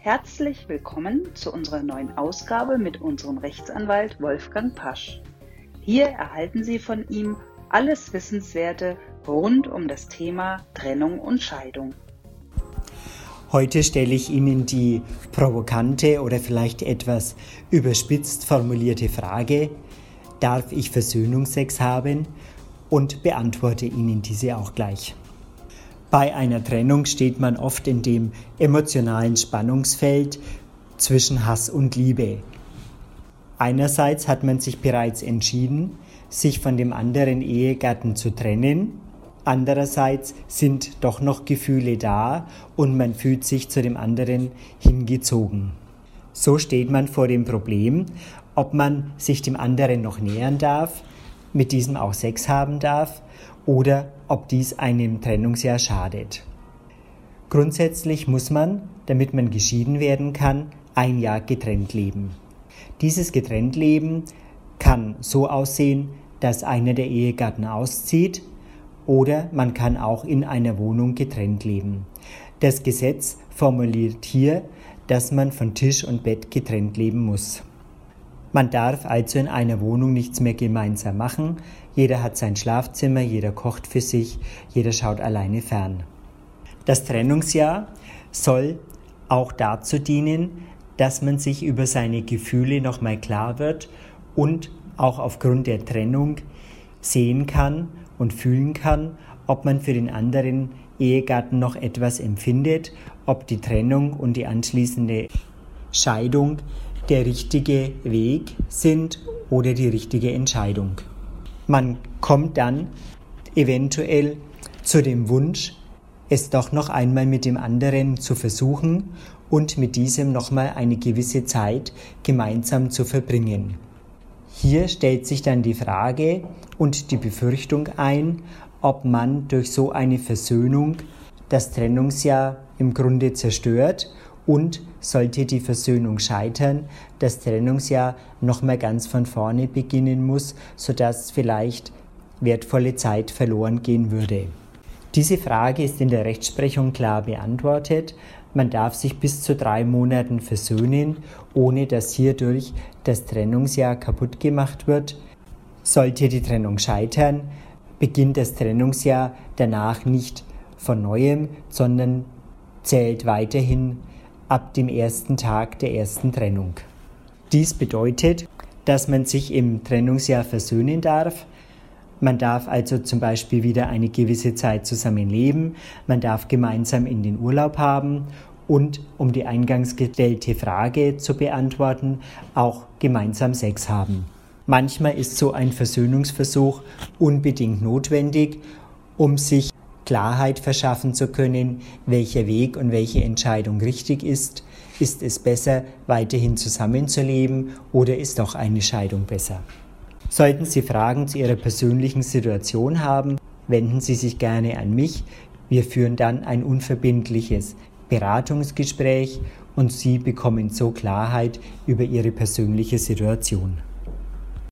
Herzlich willkommen zu unserer neuen Ausgabe mit unserem Rechtsanwalt Wolfgang Pasch. Hier erhalten Sie von ihm alles Wissenswerte rund um das Thema Trennung und Scheidung. Heute stelle ich Ihnen die provokante oder vielleicht etwas überspitzt formulierte Frage, darf ich Versöhnungsex haben? Und beantworte Ihnen diese auch gleich. Bei einer Trennung steht man oft in dem emotionalen Spannungsfeld zwischen Hass und Liebe. Einerseits hat man sich bereits entschieden, sich von dem anderen Ehegatten zu trennen, andererseits sind doch noch Gefühle da und man fühlt sich zu dem anderen hingezogen. So steht man vor dem Problem, ob man sich dem anderen noch nähern darf, mit diesem auch Sex haben darf oder ob dies einem Trennungsjahr schadet. Grundsätzlich muss man, damit man geschieden werden kann, ein Jahr getrennt leben. Dieses getrennt leben kann so aussehen, dass einer der Ehegatten auszieht oder man kann auch in einer Wohnung getrennt leben. Das Gesetz formuliert hier, dass man von Tisch und Bett getrennt leben muss. Man darf also in einer Wohnung nichts mehr gemeinsam machen. Jeder hat sein Schlafzimmer, jeder kocht für sich, jeder schaut alleine fern. Das Trennungsjahr soll auch dazu dienen, dass man sich über seine Gefühle nochmal klar wird und auch aufgrund der Trennung sehen kann und fühlen kann, ob man für den anderen Ehegatten noch etwas empfindet, ob die Trennung und die anschließende Scheidung der richtige Weg sind oder die richtige Entscheidung. Man kommt dann eventuell zu dem Wunsch, es doch noch einmal mit dem anderen zu versuchen und mit diesem nochmal eine gewisse Zeit gemeinsam zu verbringen. Hier stellt sich dann die Frage und die Befürchtung ein, ob man durch so eine Versöhnung das Trennungsjahr im Grunde zerstört und sollte die Versöhnung scheitern, das Trennungsjahr nochmal ganz von vorne beginnen muss, sodass vielleicht wertvolle Zeit verloren gehen würde. Diese Frage ist in der Rechtsprechung klar beantwortet. Man darf sich bis zu drei Monaten versöhnen, ohne dass hierdurch das Trennungsjahr kaputt gemacht wird. Sollte die Trennung scheitern, beginnt das Trennungsjahr danach nicht von neuem, sondern zählt weiterhin ab dem ersten Tag der ersten Trennung. Dies bedeutet, dass man sich im Trennungsjahr versöhnen darf. Man darf also zum Beispiel wieder eine gewisse Zeit zusammen leben. Man darf gemeinsam in den Urlaub haben und, um die eingangs gestellte Frage zu beantworten, auch gemeinsam Sex haben. Manchmal ist so ein Versöhnungsversuch unbedingt notwendig, um sich Klarheit verschaffen zu können, welcher Weg und welche Entscheidung richtig ist. Ist es besser, weiterhin zusammenzuleben oder ist doch eine Scheidung besser? Sollten Sie Fragen zu Ihrer persönlichen Situation haben, wenden Sie sich gerne an mich. Wir führen dann ein unverbindliches Beratungsgespräch und Sie bekommen so Klarheit über Ihre persönliche Situation.